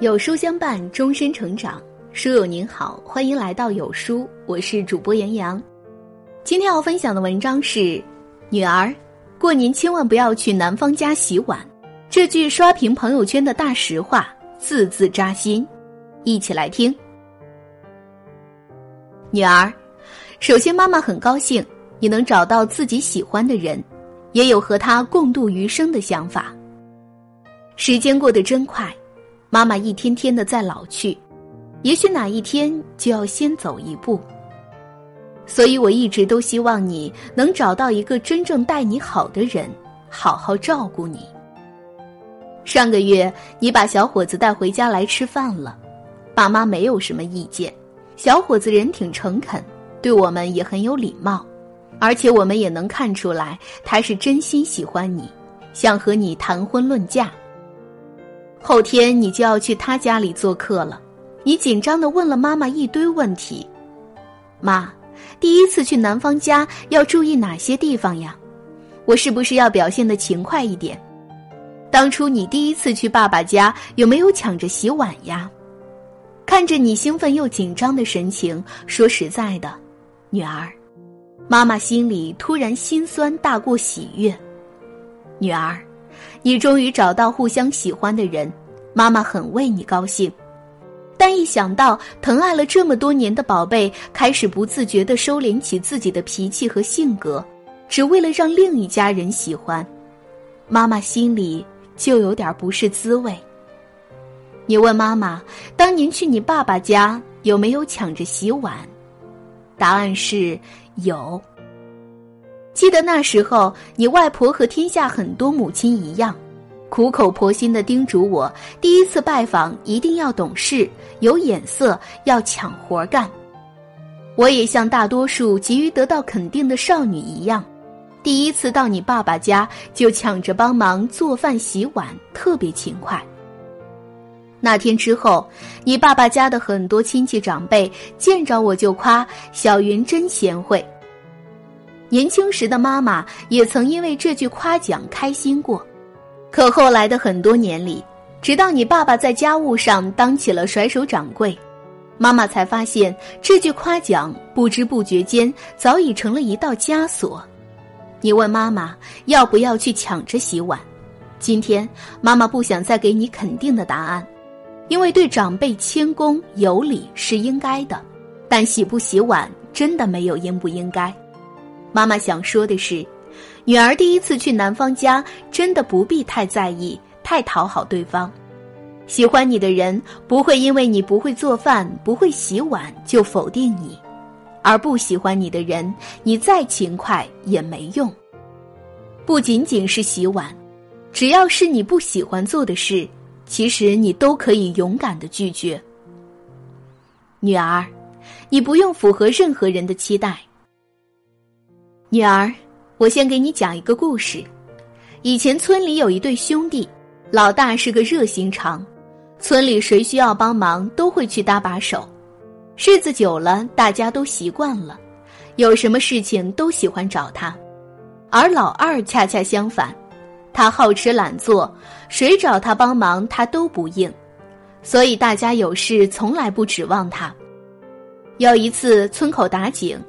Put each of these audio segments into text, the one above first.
有书相伴，终身成长。书友您好，欢迎来到有书，我是主播杨洋。今天要分享的文章是：女儿，过年千万不要去男方家洗碗。这句刷屏朋友圈的大实话，字字扎心。一起来听。女儿，首先妈妈很高兴你能找到自己喜欢的人，也有和他共度余生的想法。时间过得真快。妈妈一天天的在老去，也许哪一天就要先走一步。所以我一直都希望你能找到一个真正待你好的人，好好照顾你。上个月你把小伙子带回家来吃饭了，爸妈没有什么意见。小伙子人挺诚恳，对我们也很有礼貌，而且我们也能看出来他是真心喜欢你，想和你谈婚论嫁。后天你就要去他家里做客了，你紧张的问了妈妈一堆问题。妈，第一次去男方家要注意哪些地方呀？我是不是要表现的勤快一点？当初你第一次去爸爸家有没有抢着洗碗呀？看着你兴奋又紧张的神情，说实在的，女儿，妈妈心里突然心酸大过喜悦。女儿。你终于找到互相喜欢的人，妈妈很为你高兴。但一想到疼爱了这么多年的宝贝开始不自觉的收敛起自己的脾气和性格，只为了让另一家人喜欢，妈妈心里就有点不是滋味。你问妈妈，当年去你爸爸家有没有抢着洗碗？答案是有。记得那时候，你外婆和天下很多母亲一样，苦口婆心的叮嘱我：第一次拜访一定要懂事、有眼色，要抢活干。我也像大多数急于得到肯定的少女一样，第一次到你爸爸家就抢着帮忙做饭、洗碗，特别勤快。那天之后，你爸爸家的很多亲戚长辈见着我就夸小云真贤惠。年轻时的妈妈也曾因为这句夸奖开心过，可后来的很多年里，直到你爸爸在家务上当起了甩手掌柜，妈妈才发现这句夸奖不知不觉间早已成了一道枷锁。你问妈妈要不要去抢着洗碗，今天妈妈不想再给你肯定的答案，因为对长辈谦恭有礼是应该的，但洗不洗碗真的没有应不应该。妈妈想说的是，女儿第一次去男方家，真的不必太在意、太讨好对方。喜欢你的人不会因为你不会做饭、不会洗碗就否定你，而不喜欢你的人，你再勤快也没用。不仅仅是洗碗，只要是你不喜欢做的事，其实你都可以勇敢的拒绝。女儿，你不用符合任何人的期待。女儿，我先给你讲一个故事。以前村里有一对兄弟，老大是个热心肠，村里谁需要帮忙都会去搭把手。日子久了，大家都习惯了，有什么事情都喜欢找他。而老二恰恰相反，他好吃懒做，谁找他帮忙他都不应，所以大家有事从来不指望他。有一次村口打井。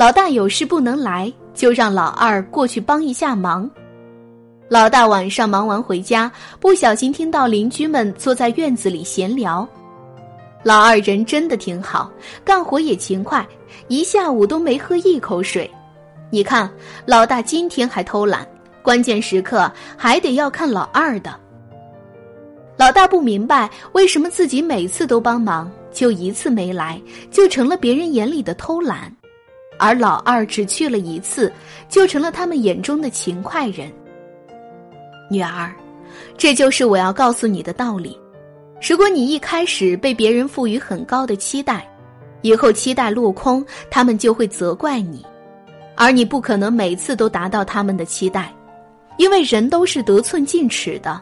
老大有事不能来，就让老二过去帮一下忙。老大晚上忙完回家，不小心听到邻居们坐在院子里闲聊。老二人真的挺好，干活也勤快，一下午都没喝一口水。你看，老大今天还偷懒，关键时刻还得要看老二的。老大不明白为什么自己每次都帮忙，就一次没来，就成了别人眼里的偷懒。而老二只去了一次，就成了他们眼中的勤快人。女儿，这就是我要告诉你的道理。如果你一开始被别人赋予很高的期待，以后期待落空，他们就会责怪你，而你不可能每次都达到他们的期待，因为人都是得寸进尺的。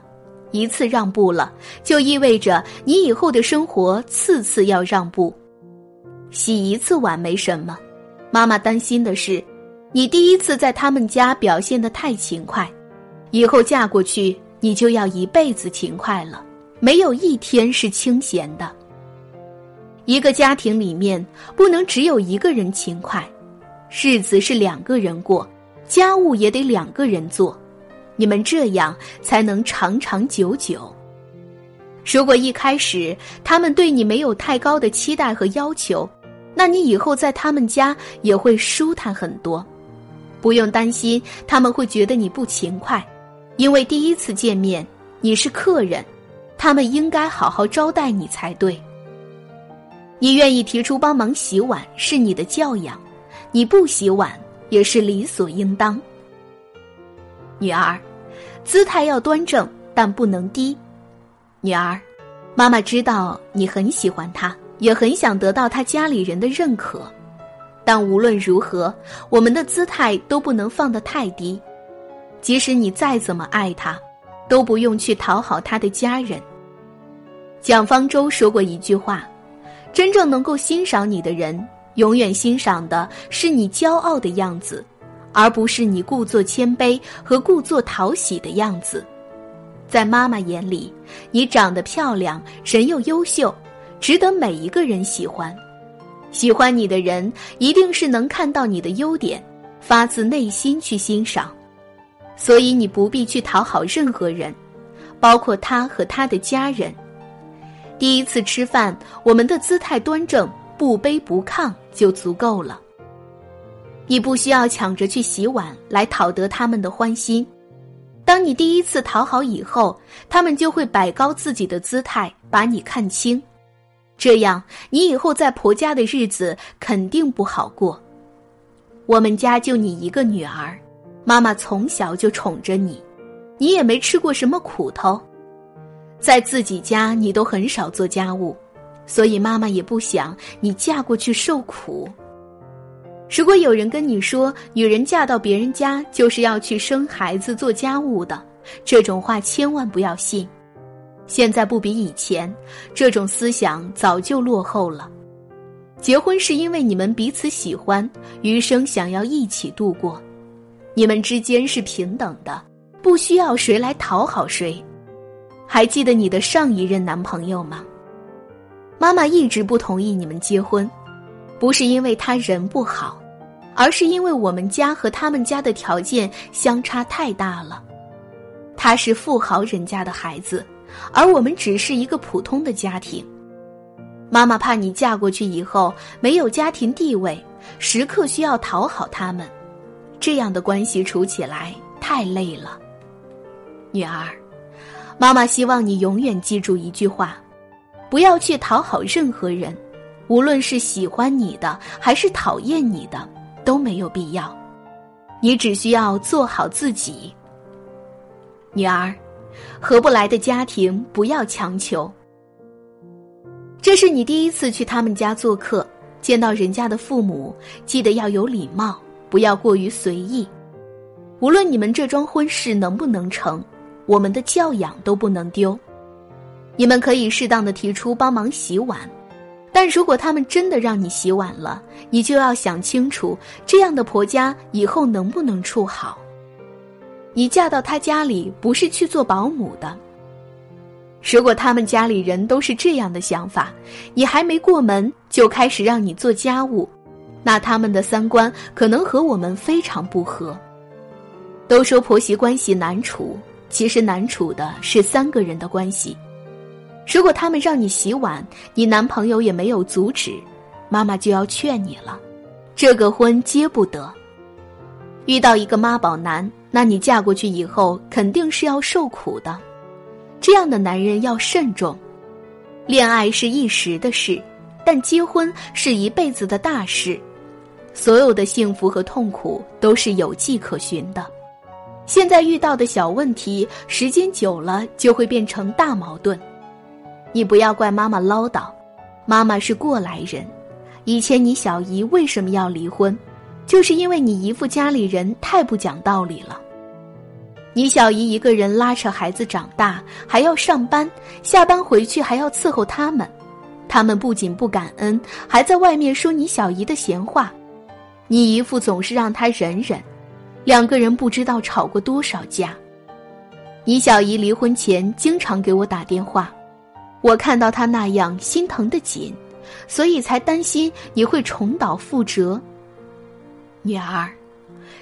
一次让步了，就意味着你以后的生活次次要让步。洗一次碗没什么。妈妈担心的是，你第一次在他们家表现的太勤快，以后嫁过去你就要一辈子勤快了，没有一天是清闲的。一个家庭里面不能只有一个人勤快，日子是两个人过，家务也得两个人做，你们这样才能长长久久。如果一开始他们对你没有太高的期待和要求，那你以后在他们家也会舒坦很多，不用担心他们会觉得你不勤快，因为第一次见面你是客人，他们应该好好招待你才对。你愿意提出帮忙洗碗是你的教养，你不洗碗也是理所应当。女儿，姿态要端正，但不能低。女儿，妈妈知道你很喜欢他，也很想得到他家里人的认可，但无论如何，我们的姿态都不能放得太低。即使你再怎么爱他，都不用去讨好他的家人。蒋方舟说过一句话。真正能够欣赏你的人，永远欣赏的是你骄傲的样子，而不是你故作谦卑和故作讨喜的样子。在妈妈眼里，你长得漂亮，人又优秀，值得每一个人喜欢。喜欢你的人，一定是能看到你的优点，发自内心去欣赏。所以你不必去讨好任何人，包括他和他的家人。第一次吃饭，我们的姿态端正，不卑不亢就足够了。你不需要抢着去洗碗来讨得他们的欢心。当你第一次讨好以后，他们就会摆高自己的姿态，把你看清。这样，你以后在婆家的日子肯定不好过。我们家就你一个女儿，妈妈从小就宠着你，你也没吃过什么苦头。在自己家，你都很少做家务，所以妈妈也不想你嫁过去受苦。如果有人跟你说女人嫁到别人家就是要去生孩子、做家务的，这种话千万不要信。现在不比以前，这种思想早就落后了。结婚是因为你们彼此喜欢，余生想要一起度过，你们之间是平等的，不需要谁来讨好谁。还记得你的上一任男朋友吗？妈妈一直不同意你们结婚，不是因为他人不好，而是因为我们家和他们家的条件相差太大了。他是富豪人家的孩子，而我们只是一个普通的家庭。妈妈怕你嫁过去以后没有家庭地位，时刻需要讨好他们，这样的关系处起来太累了，女儿。妈妈希望你永远记住一句话：不要去讨好任何人，无论是喜欢你的还是讨厌你的，都没有必要。你只需要做好自己。女儿，合不来的家庭不要强求。这是你第一次去他们家做客，见到人家的父母，记得要有礼貌，不要过于随意。无论你们这桩婚事能不能成。我们的教养都不能丢，你们可以适当的提出帮忙洗碗，但如果他们真的让你洗碗了，你就要想清楚，这样的婆家以后能不能处好？你嫁到他家里不是去做保姆的。如果他们家里人都是这样的想法，你还没过门就开始让你做家务，那他们的三观可能和我们非常不合。都说婆媳关系难处。其实难处的是三个人的关系。如果他们让你洗碗，你男朋友也没有阻止，妈妈就要劝你了，这个婚结不得。遇到一个妈宝男，那你嫁过去以后肯定是要受苦的。这样的男人要慎重。恋爱是一时的事，但结婚是一辈子的大事。所有的幸福和痛苦都是有迹可循的。现在遇到的小问题，时间久了就会变成大矛盾。你不要怪妈妈唠叨，妈妈是过来人。以前你小姨为什么要离婚，就是因为你姨父家里人太不讲道理了。你小姨一个人拉扯孩子长大，还要上班，下班回去还要伺候他们，他们不仅不感恩，还在外面说你小姨的闲话。你姨父总是让他忍忍。两个人不知道吵过多少架。你小姨离婚前经常给我打电话，我看到她那样心疼的紧，所以才担心你会重蹈覆辙。女儿，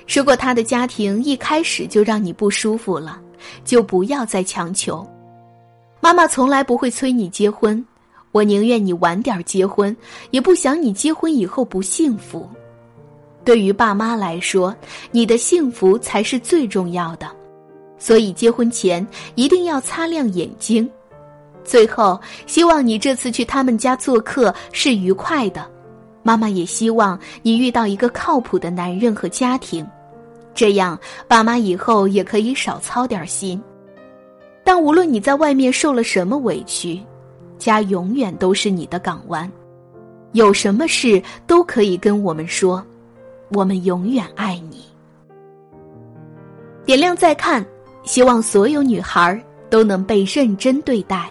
如果他的家庭一开始就让你不舒服了，就不要再强求。妈妈从来不会催你结婚，我宁愿你晚点结婚，也不想你结婚以后不幸福。对于爸妈来说，你的幸福才是最重要的，所以结婚前一定要擦亮眼睛。最后，希望你这次去他们家做客是愉快的。妈妈也希望你遇到一个靠谱的男人和家庭，这样爸妈以后也可以少操点心。但无论你在外面受了什么委屈，家永远都是你的港湾。有什么事都可以跟我们说，我们永远爱你。点亮再看，希望所有女孩都能被认真对待。